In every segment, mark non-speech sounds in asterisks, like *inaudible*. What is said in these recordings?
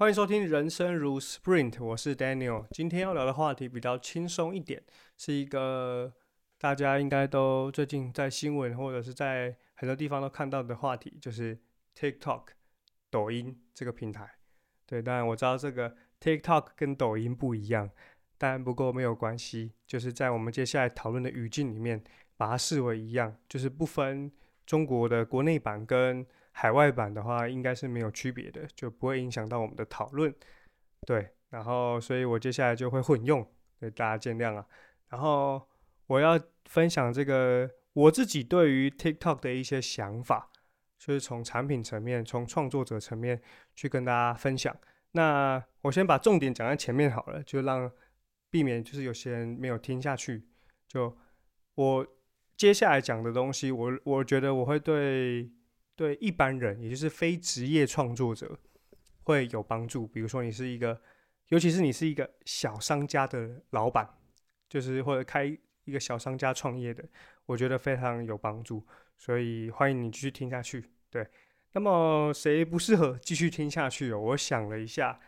欢迎收听《人生如 Sprint》，我是 Daniel。今天要聊的话题比较轻松一点，是一个大家应该都最近在新闻或者是在很多地方都看到的话题，就是 TikTok 抖音这个平台。对，当然我知道这个 TikTok 跟抖音不一样，但不过没有关系，就是在我们接下来讨论的语境里面，把它视为一样，就是不分中国的国内版跟。海外版的话，应该是没有区别的，就不会影响到我们的讨论。对，然后，所以我接下来就会混用，对大家见谅啊。然后我要分享这个我自己对于 TikTok 的一些想法，就是从产品层面、从创作者层面去跟大家分享。那我先把重点讲在前面好了，就让避免就是有些人没有听下去。就我接下来讲的东西，我我觉得我会对。对一般人，也就是非职业创作者会有帮助。比如说，你是一个，尤其是你是一个小商家的老板，就是或者开一个小商家创业的，我觉得非常有帮助。所以欢迎你继续听下去。对，那么谁不适合继续听下去哦？我想了一下，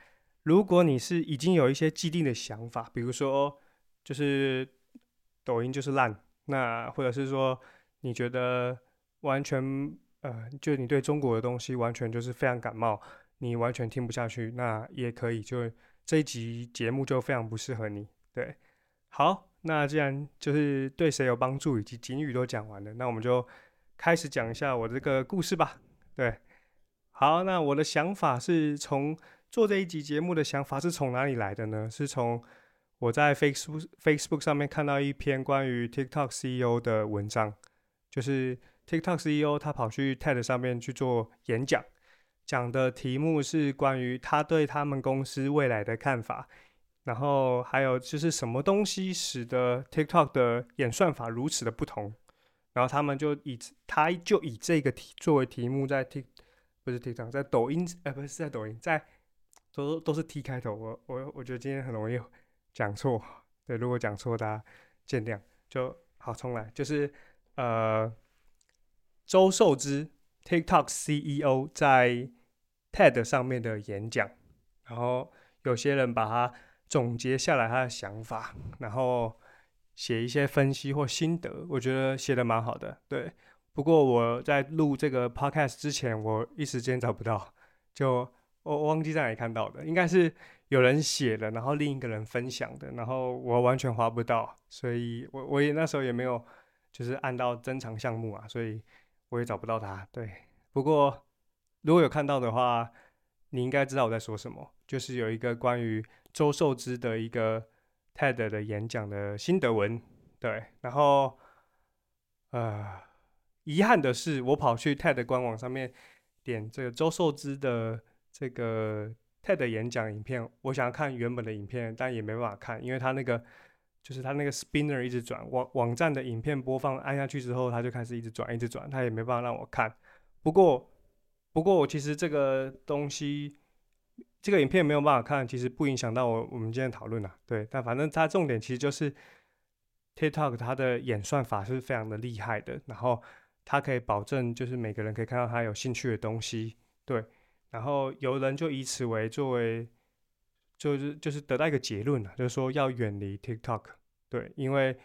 如果你是已经有一些既定的想法，比如说就是抖音就是烂，那或者是说你觉得完全。呃，就你对中国的东西完全就是非常感冒，你完全听不下去，那也可以，就这一集节目就非常不适合你。对，好，那既然就是对谁有帮助以及警语都讲完了，那我们就开始讲一下我这个故事吧。对，好，那我的想法是从做这一集节目的想法是从哪里来的呢？是从我在 Facebook Facebook 上面看到一篇关于 TikTok CEO 的文章，就是。TikTok CEO 他跑去 TED 上面去做演讲，讲的题目是关于他对他们公司未来的看法，然后还有就是什么东西使得 TikTok 的演算法如此的不同，然后他们就以他就以这个题作为题目在 Tik 不是 TikTok 在抖音呃不是在抖音在都都是 T 开头，我我我觉得今天很容易讲错，对，如果讲错大家见谅，就好重来，就是呃。周受之 TikTok CEO 在 TED 上面的演讲，然后有些人把它总结下来他的想法，然后写一些分析或心得，我觉得写的蛮好的。对，不过我在录这个 Podcast 之前，我一时间找不到，就我忘记在哪里看到的，应该是有人写的，然后另一个人分享的，然后我完全划不到，所以我我也那时候也没有就是按到珍藏项目啊，所以。我也找不到他，对。不过如果有看到的话，你应该知道我在说什么。就是有一个关于周受之的一个 TED 的演讲的心得文，对。然后，呃，遗憾的是，我跑去 TED 官网上面点这个周受之的这个 TED 演讲影片，我想要看原本的影片，但也没办法看，因为他那个。就是它那个 spinner 一直转，网网站的影片播放按下去之后，它就开始一直转，一直转，它也没办法让我看。不过，不过我其实这个东西，这个影片没有办法看，其实不影响到我我们今天讨论啊。对，但反正它重点其实就是 TikTok 它的演算法是非常的厉害的，然后它可以保证就是每个人可以看到他有兴趣的东西。对，然后有人就以此为作为。就是就是得到一个结论了，就是说要远离 TikTok，对，因为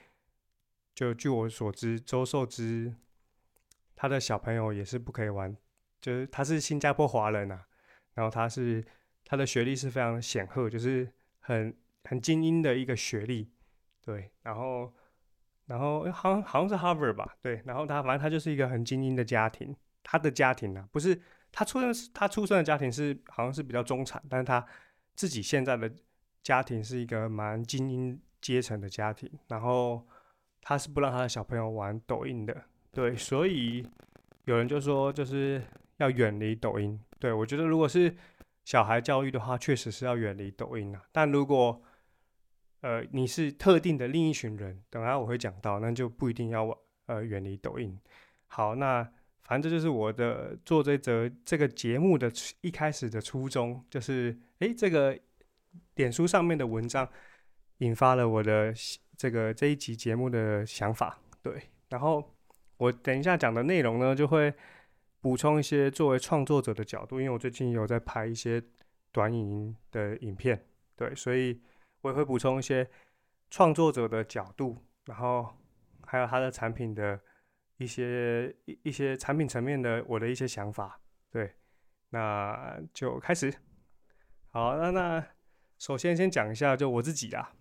就据我所知，周受之他的小朋友也是不可以玩，就是他是新加坡华人呐，然后他是他的学历是非常显赫，就是很很精英的一个学历，对，然后然后好像好像是 Harvard 吧，对，然后他反正他就是一个很精英的家庭，他的家庭呢不是他出生他出生的家庭是好像是比较中产，但是他。自己现在的家庭是一个蛮精英阶层的家庭，然后他是不让他的小朋友玩抖音的，对，所以有人就说就是要远离抖音。对我觉得如果是小孩教育的话，确实是要远离抖音啊。但如果呃你是特定的另一群人，等下我会讲到，那就不一定要呃远离抖音。好，那反正这就是我的做这则这个节目的一开始的初衷，就是。诶，这个点书上面的文章引发了我的这个这一集节目的想法，对。然后我等一下讲的内容呢，就会补充一些作为创作者的角度，因为我最近有在拍一些短影音的影片，对，所以我也会补充一些创作者的角度，然后还有他的产品的一些一一些产品层面的我的一些想法，对，那就开始。好，那那首先先讲一下就我自己啊，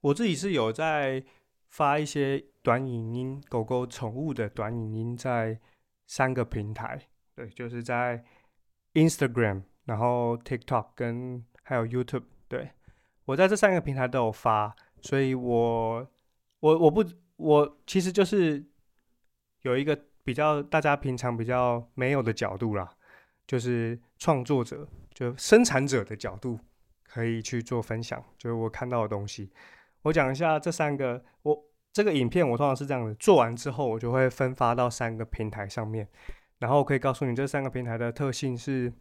我自己是有在发一些短影音狗狗宠物的短影音在三个平台，对，就是在 Instagram，然后 TikTok 跟还有 YouTube，对我在这三个平台都有发，所以我我我不我其实就是有一个比较大家平常比较没有的角度啦，就是创作者就生产者的角度可以去做分享，就是我看到的东西。我讲一下这三个，我这个影片我通常是这样的，做完之后我就会分发到三个平台上面，然后可以告诉你这三个平台的特性是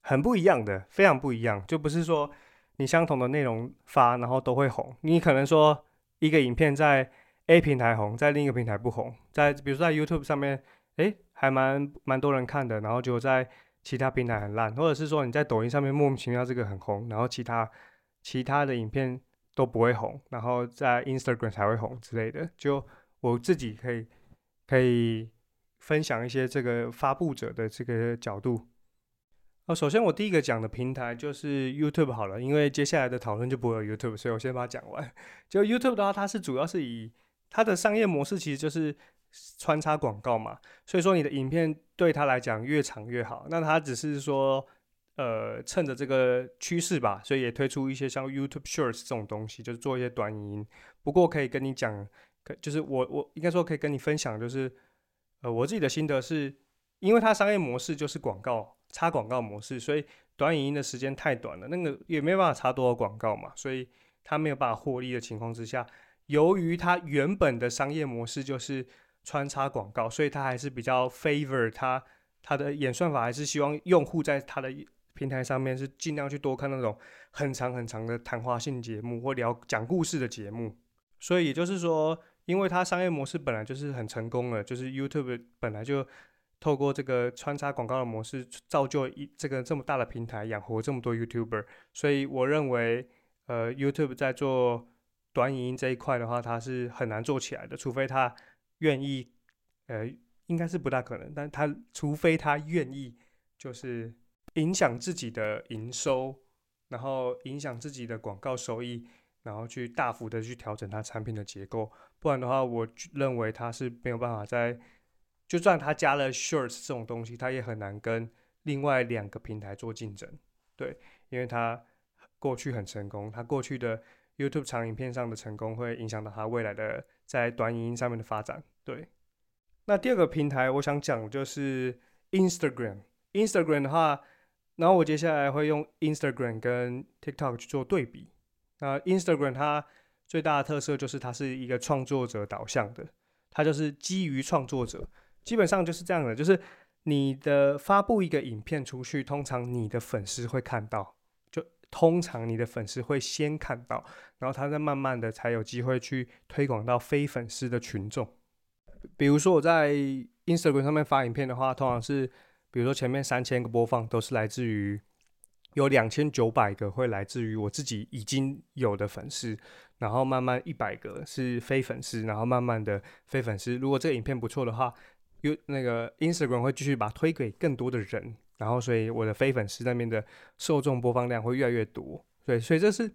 很不一样的，非常不一样，就不是说你相同的内容发然后都会红，你可能说一个影片在 A 平台红，在另一个平台不红，在比如说在 YouTube 上面，诶，还蛮蛮多人看的，然后就在其他平台很烂，或者是说你在抖音上面莫名其妙这个很红，然后其他其他的影片。都不会红，然后在 Instagram 才会红之类的。就我自己可以可以分享一些这个发布者的这个角度。哦，首先我第一个讲的平台就是 YouTube 好了，因为接下来的讨论就不会有 YouTube，所以我先把它讲完。就 YouTube 的话，它是主要是以它的商业模式其实就是穿插广告嘛，所以说你的影片对他来讲越长越好。那他只是说。呃，趁着这个趋势吧，所以也推出一些像 YouTube Shorts 这种东西，就是做一些短影音。不过可以跟你讲，可就是我我应该说可以跟你分享，就是呃我自己的心得是，因为它商业模式就是广告插广告模式，所以短影音的时间太短了，那个也没有办法插多少广告嘛，所以它没有办法获利的情况之下，由于它原本的商业模式就是穿插广告，所以它还是比较 favor 它它的演算法还是希望用户在它的。平台上面是尽量去多看那种很长很长的谈话性节目或聊讲故事的节目，所以也就是说，因为它商业模式本来就是很成功了，就是 YouTube 本来就透过这个穿插广告的模式造就一这个这么大的平台养活这么多 YouTuber，所以我认为，呃，YouTube 在做短影音这一块的话，它是很难做起来的，除非它愿意，呃，应该是不大可能，但他除非他愿意，就是。影响自己的营收，然后影响自己的广告收益，然后去大幅的去调整它产品的结构，不然的话，我认为他是没有办法在，就算他加了 Shorts 这种东西，他也很难跟另外两个平台做竞争。对，因为他过去很成功，他过去的 YouTube 长影片上的成功会影响到他未来的在短影音上面的发展。对，那第二个平台我想讲就是 Instagram，Instagram 的话。然后我接下来会用 Instagram 跟 TikTok 去做对比。那 Instagram 它最大的特色就是它是一个创作者导向的，它就是基于创作者，基本上就是这样的，就是你的发布一个影片出去，通常你的粉丝会看到，就通常你的粉丝会先看到，然后他再慢慢的才有机会去推广到非粉丝的群众。比如说我在 Instagram 上面发影片的话，通常是。比如说前面三千个播放都是来自于有两千九百个会来自于我自己已经有的粉丝，然后慢慢一百个是非粉丝，然后慢慢的非粉丝。如果这个影片不错的话，有那个 Instagram 会继续把推给更多的人，然后所以我的非粉丝那边的受众播放量会越来越多。对，所以这是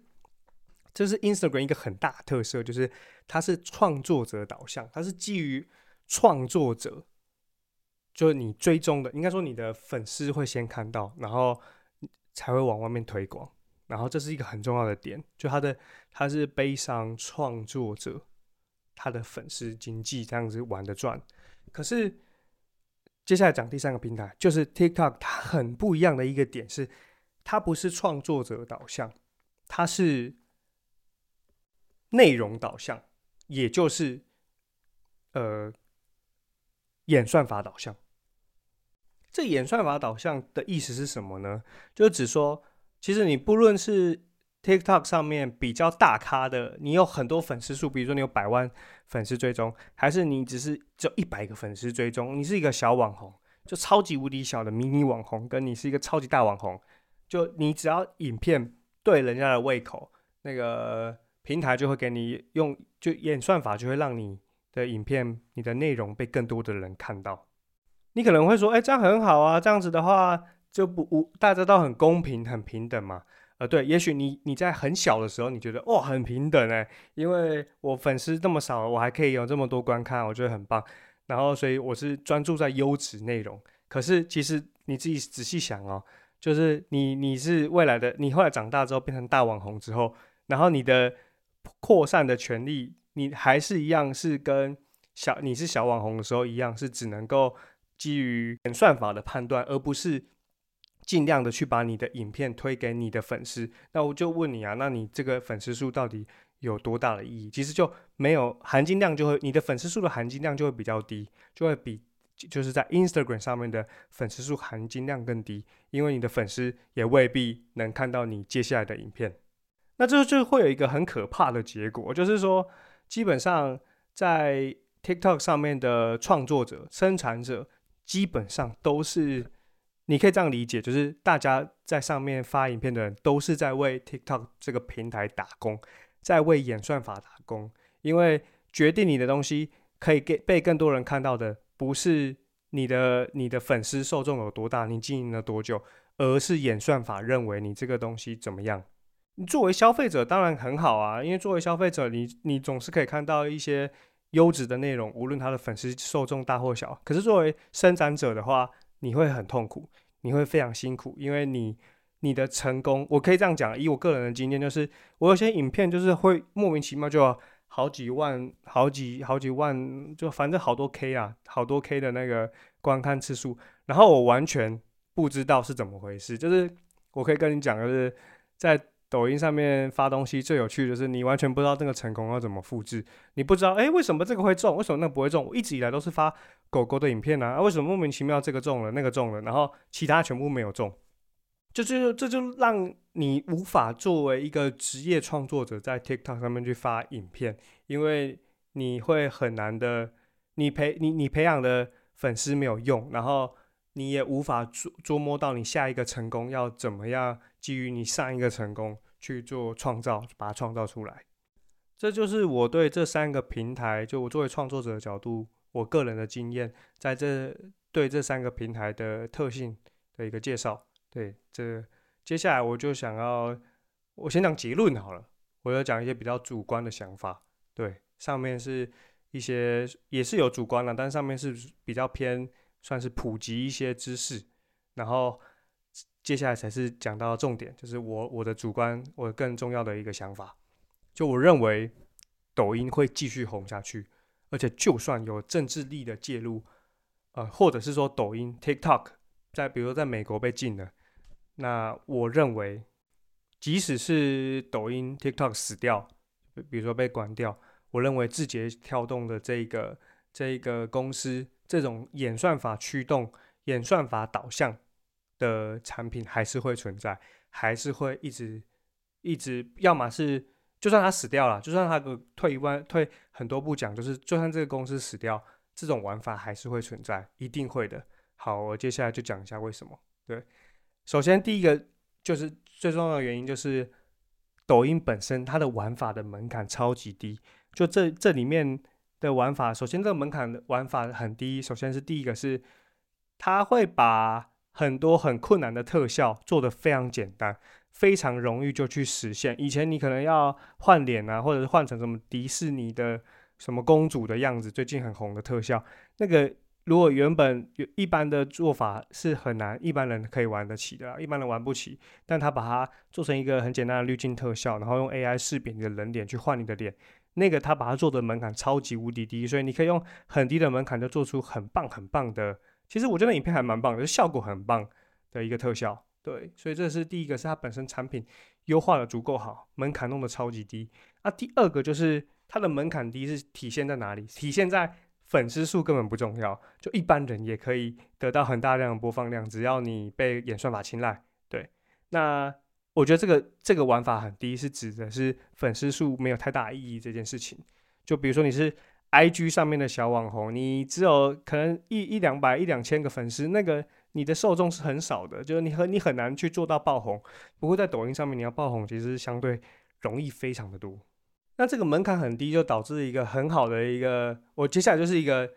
这是 Instagram 一个很大特色，就是它是创作者导向，它是基于创作者。就是你追踪的，应该说你的粉丝会先看到，然后才会往外面推广，然后这是一个很重要的点，就他的他是悲伤创作者，他的粉丝经济这样子玩的转。可是接下来讲第三个平台，就是 TikTok，它很不一样的一个点是，它不是创作者导向，它是内容导向，也就是呃演算法导向。这演算法导向的意思是什么呢？就是指说，其实你不论是 TikTok 上面比较大咖的，你有很多粉丝数，比如说你有百万粉丝追踪，还是你只是只有一百个粉丝追踪，你是一个小网红，就超级无敌小的迷你网红，跟你是一个超级大网红，就你只要影片对人家的胃口，那个平台就会给你用，就演算法就会让你的影片、你的内容被更多的人看到。你可能会说，哎，这样很好啊，这样子的话就不无大家都很公平、很平等嘛。呃，对，也许你你在很小的时候，你觉得哇很平等哎，因为我粉丝这么少，我还可以有这么多观看，我觉得很棒。然后，所以我是专注在优质内容。可是，其实你自己仔细想哦，就是你你是未来的，你后来长大之后变成大网红之后，然后你的扩散的权利，你还是一样是跟小你是小网红的时候一样，是只能够基于演算法的判断，而不是尽量的去把你的影片推给你的粉丝。那我就问你啊，那你这个粉丝数到底？有多大的意义？其实就没有含金量，就会你的粉丝数的含金量就会比较低，就会比就是在 Instagram 上面的粉丝数含金量更低，因为你的粉丝也未必能看到你接下来的影片。那这就会有一个很可怕的结果，就是说，基本上在 TikTok 上面的创作者、生产者，基本上都是你可以这样理解，就是大家在上面发影片的人，都是在为 TikTok 这个平台打工。在为演算法打工，因为决定你的东西可以给被更多人看到的，不是你的你的粉丝受众有多大，你经营了多久，而是演算法认为你这个东西怎么样。你作为消费者当然很好啊，因为作为消费者，你你总是可以看到一些优质的内容，无论他的粉丝受众大或小。可是作为生产者的话，你会很痛苦，你会非常辛苦，因为你。你的成功，我可以这样讲，以我个人的经验，就是我有些影片就是会莫名其妙就好几万、好几好几万，就反正好多 K 啊，好多 K 的那个观看次数，然后我完全不知道是怎么回事。就是我可以跟你讲，就是在抖音上面发东西最有趣的是，你完全不知道这个成功要怎么复制，你不知道哎为什么这个会中，为什么那个不会中？我一直以来都是发狗狗的影片呢啊，为什么莫名其妙这个中了，那个中了，然后其他全部没有中？就就这就让你无法作为一个职业创作者在 TikTok 上面去发影片，因为你会很难的，你培你你培养的粉丝没有用，然后你也无法捉捉摸到你下一个成功要怎么样基于你上一个成功去做创造，把它创造出来。这就是我对这三个平台，就我作为创作者的角度，我个人的经验，在这对这三个平台的特性的一个介绍。对，这接下来我就想要，我先讲结论好了。我要讲一些比较主观的想法。对，上面是一些也是有主观的，但上面是比较偏算是普及一些知识。然后接下来才是讲到重点，就是我我的主观，我更重要的一个想法。就我认为抖音会继续红下去，而且就算有政治力的介入，呃，或者是说抖音 TikTok 在比如说在美国被禁了。那我认为，即使是抖音、TikTok 死掉，比如说被关掉，我认为字节跳动的这个这个公司，这种演算法驱动、演算法导向的产品还是会存在，还是会一直一直，要么是就算它死掉了，就算它个退一万退很多步讲，就是就算这个公司死掉，这种玩法还是会存在，一定会的。好，我接下来就讲一下为什么，对。首先，第一个就是最重要的原因，就是抖音本身它的玩法的门槛超级低。就这这里面的玩法，首先这个门槛的玩法很低。首先是第一个是，它会把很多很困难的特效做得非常简单，非常容易就去实现。以前你可能要换脸啊，或者是换成什么迪士尼的什么公主的样子，最近很红的特效，那个。如果原本一般的做法是很难，一般人可以玩得起的，一般人玩不起。但他把它做成一个很简单的滤镜特效，然后用 AI 识别你的人脸去换你的脸，那个他把它做的门槛超级无敌低，所以你可以用很低的门槛就做出很棒很棒的。其实我觉得影片还蛮棒的，就效果很棒的一个特效。对，所以这是第一个，是它本身产品优化的足够好，门槛弄得超级低。那第二个就是它的门槛低是体现在哪里？体现在粉丝数根本不重要，就一般人也可以得到很大量的播放量，只要你被演算法青睐。对，那我觉得这个这个玩法很低，是指的是粉丝数没有太大意义这件事情。就比如说你是 IG 上面的小网红，你只有可能一一两百、一两千个粉丝，那个你的受众是很少的，就是你很你很难去做到爆红。不过在抖音上面，你要爆红其实相对容易非常的多。那这个门槛很低，就导致一个很好的一个，我接下来就是一个，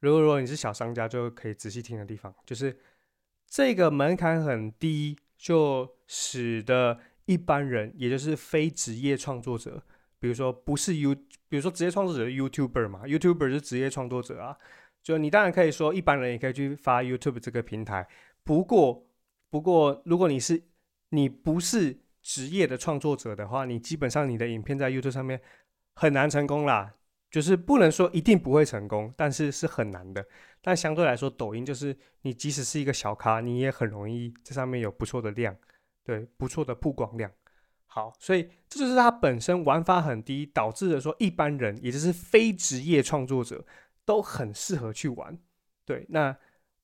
如果如果你是小商家，就可以仔细听的地方，就是这个门槛很低，就使得一般人，也就是非职业创作者。比如说不是 You，比如说职业创作者 YouTuber 嘛，YouTuber 是职业创作者啊。就你当然可以说一般人也可以去发 YouTube 这个平台。不过，不过如果你是你不是职业的创作者的话，你基本上你的影片在 YouTube 上面很难成功啦。就是不能说一定不会成功，但是是很难的。但相对来说，抖音就是你即使是一个小咖，你也很容易在上面有不错的量，对，不错的曝光量。好，所以这就是它本身玩法很低，导致的说一般人，也就是非职业创作者都很适合去玩。对，那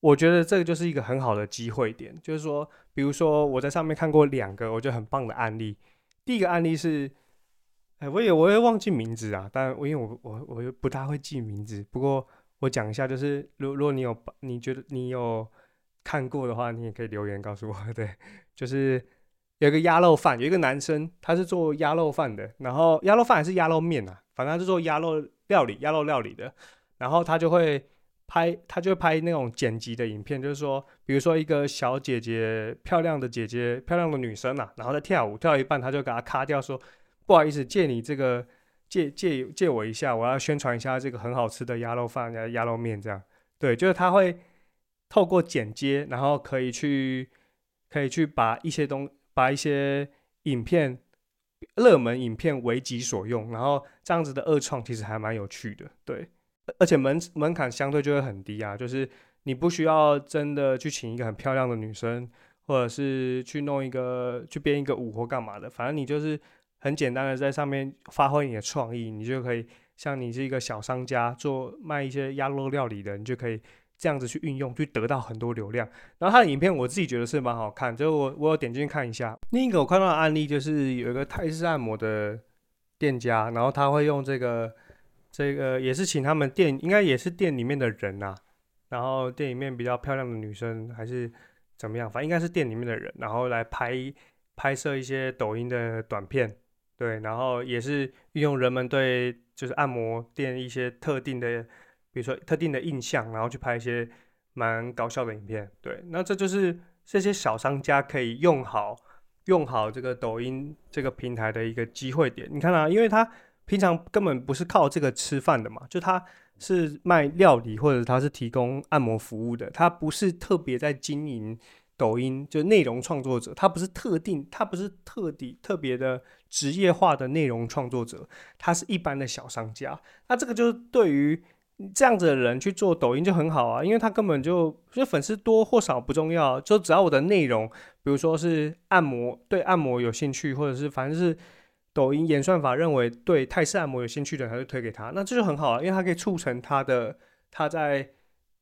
我觉得这个就是一个很好的机会点，就是说，比如说我在上面看过两个我觉得很棒的案例。第一个案例是，哎，我也我也忘记名字啊，但因为我我我又不大会记名字，不过我讲一下，就是如如果你有你觉得你有看过的话，你也可以留言告诉我。*laughs* 对，就是。有个鸭肉饭，有一个男生，他是做鸭肉饭的，然后鸭肉饭还是鸭肉面啊，反正他是做鸭肉料理、鸭肉料理的。然后他就会拍，他就会拍那种剪辑的影片，就是说，比如说一个小姐姐，漂亮的姐姐，漂亮的女生啊，然后在跳舞，跳一半他就给她卡掉，说不好意思，借你这个，借借借我一下，我要宣传一下这个很好吃的鸭肉饭、鸭鸭肉面这样。对，就是他会透过剪接，然后可以去，可以去把一些东。把一些影片、热门影片为己所用，然后这样子的二创其实还蛮有趣的，对，而且门门槛相对就会很低啊，就是你不需要真的去请一个很漂亮的女生，或者是去弄一个去编一个舞或干嘛的，反正你就是很简单的在上面发挥你的创意，你就可以像你是一个小商家做卖一些鸭肉料理的，你就可以。这样子去运用，去得到很多流量。然后他的影片，我自己觉得是蛮好看，就我我有点进去看一下。另一个我看到的案例就是有一个泰式按摩的店家，然后他会用这个这个也是请他们店，应该也是店里面的人呐，然后店里面比较漂亮的女生还是怎么样，反正应该是店里面的人，然后来拍拍摄一些抖音的短片，对，然后也是运用人们对就是按摩店一些特定的。比如说特定的印象，然后去拍一些蛮搞笑的影片，对，那这就是这些小商家可以用好用好这个抖音这个平台的一个机会点。你看啊，因为他平常根本不是靠这个吃饭的嘛，就他是卖料理或者他是提供按摩服务的，他不是特别在经营抖音，就内容创作者，他不是特定，他不是特地特别的职业化的内容创作者，他是一般的小商家。那这个就是对于。这样子的人去做抖音就很好啊，因为他根本就就粉丝多或少不重要，就只要我的内容，比如说是按摩，对按摩有兴趣，或者是反正是抖音演算法认为对泰式按摩有兴趣的人，他就推给他，那这就很好啊，因为他可以促成他的他在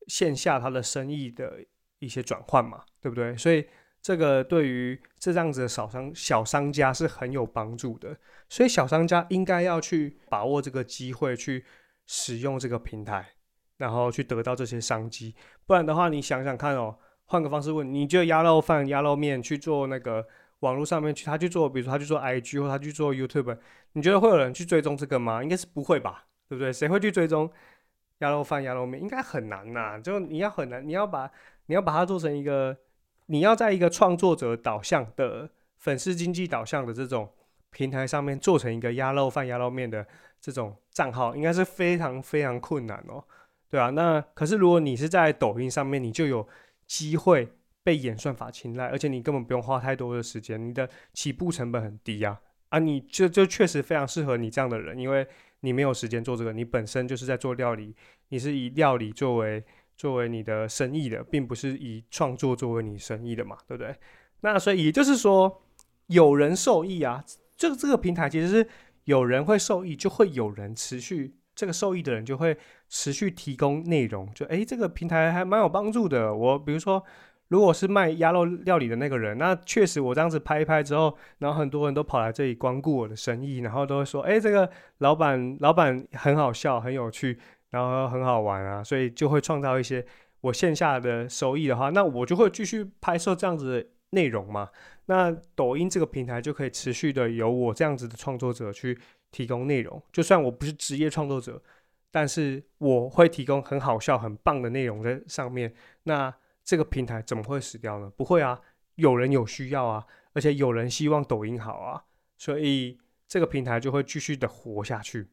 线下他的生意的一些转换嘛，对不对？所以这个对于这样子的小商小商家是很有帮助的，所以小商家应该要去把握这个机会去。使用这个平台，然后去得到这些商机，不然的话，你想想看哦，换个方式问，你觉得鸭肉饭、鸭肉面去做那个网络上面去，他去做，比如说他去做 IG 或他去做 YouTube，你觉得会有人去追踪这个吗？应该是不会吧，对不对？谁会去追踪鸭肉饭、鸭肉面？应该很难呐，就你要很难，你要把你要把它做成一个，你要在一个创作者导向的粉丝经济导向的这种平台上面做成一个鸭肉饭、鸭肉面的。这种账号应该是非常非常困难哦，对啊，那可是如果你是在抖音上面，你就有机会被演算法青睐，而且你根本不用花太多的时间，你的起步成本很低呀。啊，你就就确实非常适合你这样的人，因为你没有时间做这个，你本身就是在做料理，你是以料理作为作为你的生意的，并不是以创作作为你生意的嘛，对不对？那所以也就是说，有人受益啊，这这个平台其实是。有人会受益，就会有人持续这个受益的人就会持续提供内容。就诶，这个平台还蛮有帮助的。我比如说，如果是卖鸭肉料理的那个人，那确实我这样子拍一拍之后，然后很多人都跑来这里光顾我的生意，然后都会说，哎，这个老板老板很好笑，很有趣，然后很好玩啊，所以就会创造一些我线下的收益的话，那我就会继续拍摄这样子内容嘛。那抖音这个平台就可以持续的由我这样子的创作者去提供内容，就算我不是职业创作者，但是我会提供很好笑、很棒的内容在上面。那这个平台怎么会死掉呢？不会啊，有人有需要啊，而且有人希望抖音好啊，所以这个平台就会继续的活下去。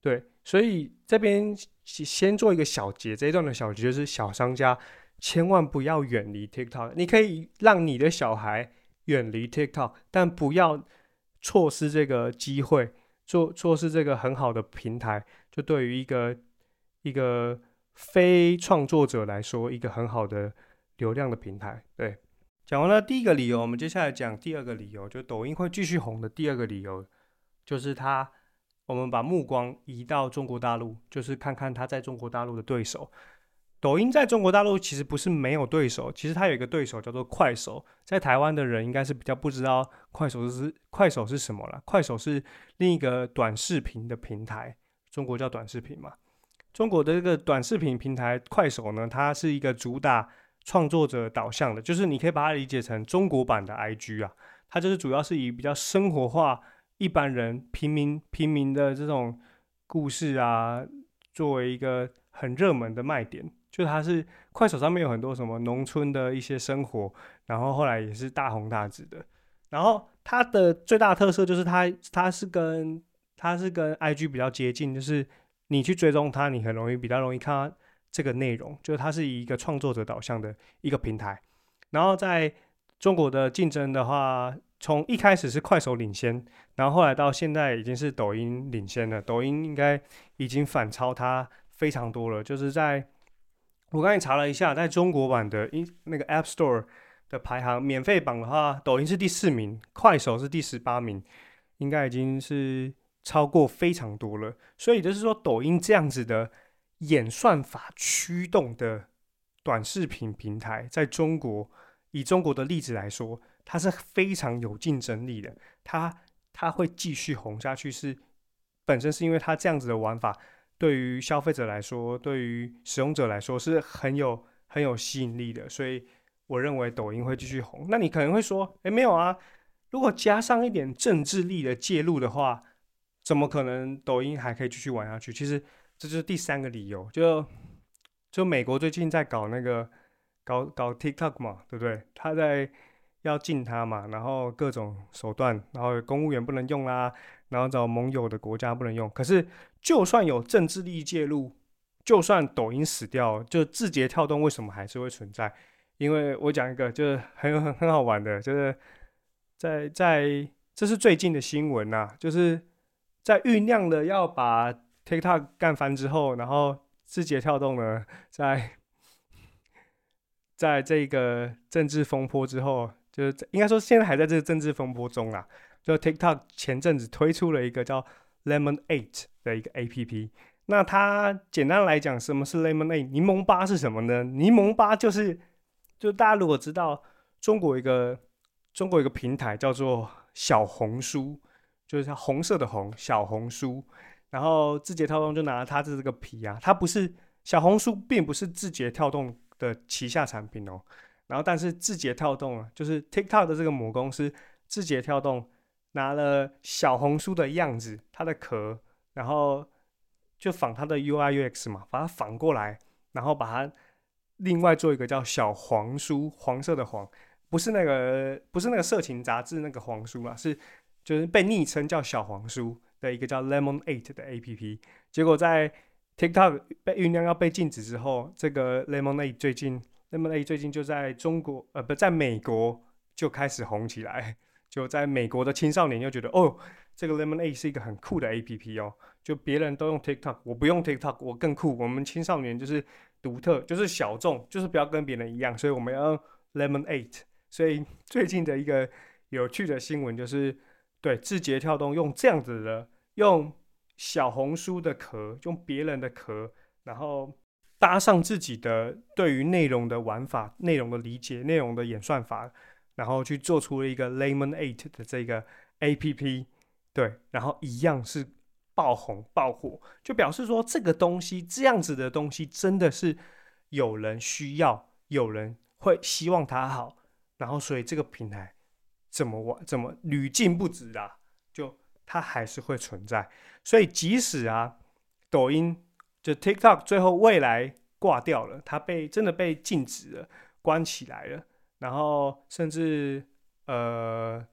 对，所以这边先做一个小结，这一段的小结就是小商家千万不要远离 TikTok。你可以让你的小孩远离 TikTok，但不要错失这个机会，错错失这个很好的平台。就对于一个一个非创作者来说，一个很好的。流量的平台，对，讲完了第一个理由，我们接下来讲第二个理由，就抖音会继续红的第二个理由，就是它，我们把目光移到中国大陆，就是看看它在中国大陆的对手。抖音在中国大陆其实不是没有对手，其实它有一个对手叫做快手，在台湾的人应该是比较不知道快手是快手是什么了。快手是另一个短视频的平台，中国叫短视频嘛。中国的这个短视频平台快手呢，它是一个主打。创作者导向的，就是你可以把它理解成中国版的 IG 啊，它就是主要是以比较生活化、一般人、平民、平民的这种故事啊，作为一个很热门的卖点。就它是快手上面有很多什么农村的一些生活，然后后来也是大红大紫的。然后它的最大特色就是它它是跟它是跟 IG 比较接近，就是你去追踪它，你很容易比较容易看到。这个内容就是它是以一个创作者导向的一个平台，然后在中国的竞争的话，从一开始是快手领先，然后后来到现在已经是抖音领先了。抖音应该已经反超它非常多了。就是在我刚才查了一下，在中国版的一那个 App Store 的排行免费榜的话，抖音是第四名，快手是第十八名，应该已经是超过非常多了。所以就是说，抖音这样子的。演算法驱动的短视频平台，在中国，以中国的例子来说，它是非常有竞争力的。它它会继续红下去，是本身是因为它这样子的玩法，对于消费者来说，对于使用者来说是很有很有吸引力的。所以我认为抖音会继续红。那你可能会说，诶，没有啊，如果加上一点政治力的介入的话，怎么可能抖音还可以继续玩下去？其实。这就是第三个理由，就就美国最近在搞那个搞搞 TikTok 嘛，对不对？他在要禁他嘛，然后各种手段，然后公务员不能用啦，然后找盟友的国家不能用。可是就算有政治力介入，就算抖音死掉，就字节跳动为什么还是会存在？因为我讲一个就是很很很好玩的，就是在在这是最近的新闻呐，就是在酝酿的要把。TikTok 干翻之后，然后字节跳动呢，在在这个政治风波之后，就是应该说现在还在这个政治风波中啊。就 TikTok 前阵子推出了一个叫 Lemon Eight 的一个 APP。那它简单来讲，什么是 Lemon Eight？柠檬八是什么呢？柠檬八就是，就大家如果知道中国一个中国一个平台叫做小红书，就是红色的红小红书。然后字节跳动就拿了它的这个皮啊，它不是小红书，并不是字节跳动的旗下产品哦。然后但是字节跳动啊，就是 TikTok 的这个母公司，字节跳动拿了小红书的样子，它的壳，然后就仿它的 UI UX 嘛，把它反过来，然后把它另外做一个叫小黄书，黄色的黄，不是那个不是那个色情杂志那个黄书啊，是就是被昵称叫小黄书。的一个叫 Lemon Eight 的 A P P，结果在 TikTok 被酝酿要被禁止之后，这个 Lemon Eight 最近 Lemon A 最近就在中国呃不在美国就开始红起来，*laughs* 就在美国的青少年就觉得哦，这个 Lemon A 是一个很酷的 A P P 哦，就别人都用 TikTok，我不用 TikTok，我更酷，我们青少年就是独特，就是小众，就是不要跟别人一样，所以我们要用 Lemon A。所以 *laughs* 最近的一个有趣的新闻就是。对，字节跳动用这样子的，用小红书的壳，用别人的壳，然后搭上自己的对于内容的玩法、内容的理解、内容的演算法，然后去做出了一个 Lemon Eight 的这个 A P P，对，然后一样是爆红爆火，就表示说这个东西这样子的东西真的是有人需要，有人会希望它好，然后所以这个平台怎么玩怎么屡禁不止啊，就它还是会存在，所以即使啊抖音。就 TikTok 最后未来挂掉了，它被真的被禁止了，关起来了。然后甚至呃，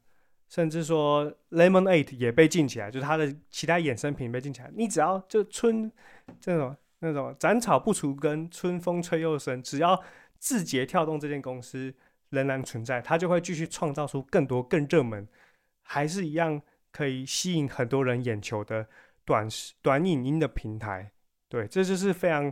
甚至说 Lemonade 也被禁起来，就是它的其他衍生品被禁起来。你只要就春这种那种斩草不除根，春风吹又生，只要字节跳动这间公司仍然存在，它就会继续创造出更多更热门，还是一样可以吸引很多人眼球的短短影音的平台。对，这就是非常，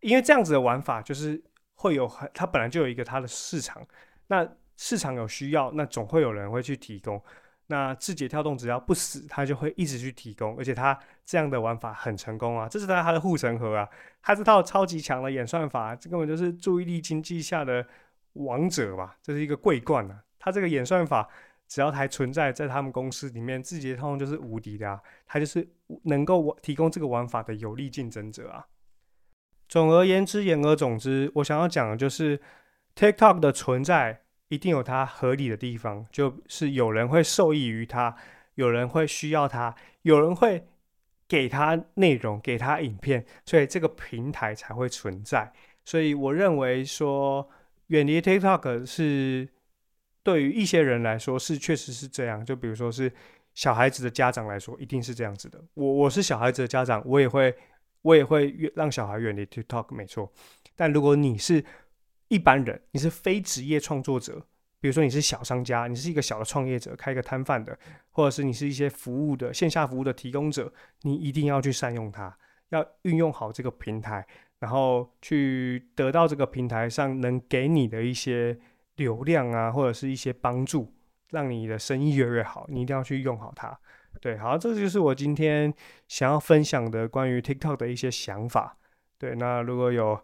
因为这样子的玩法就是会有很，它本来就有一个它的市场，那市场有需要，那总会有人会去提供。那字节跳动只要不死，它就会一直去提供，而且它这样的玩法很成功啊，这是它它的护城河啊，它这套超级强的演算法，这根本就是注意力经济下的王者吧，这是一个桂冠啊，它这个演算法。只要还存在在他们公司里面，字节跳动就是无敌的啊！它就是能够提供这个玩法的有力竞争者啊。总而言之，言而总之，我想要讲的就是 TikTok 的存在一定有它合理的地方，就是有人会受益于它，有人会需要它，有人会给它内容、给它影片，所以这个平台才会存在。所以我认为说，远离 TikTok 是。对于一些人来说是确实是这样，就比如说是小孩子的家长来说，一定是这样子的。我我是小孩子的家长，我也会我也会让小孩远离 TikTok，没错。但如果你是一般人，你是非职业创作者，比如说你是小商家，你是一个小的创业者，开一个摊贩的，或者是你是一些服务的线下服务的提供者，你一定要去善用它，要运用好这个平台，然后去得到这个平台上能给你的一些。流量啊，或者是一些帮助，让你的生意越来越好，你一定要去用好它。对，好，这就是我今天想要分享的关于 TikTok 的一些想法。对，那如果有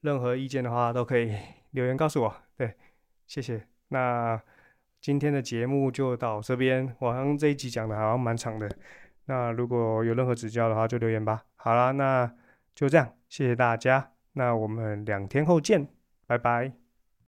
任何意见的话，都可以留言告诉我。对，谢谢。那今天的节目就到这边，我好像这一集讲的好像蛮长的。那如果有任何指教的话，就留言吧。好了，那就这样，谢谢大家。那我们两天后见，拜拜。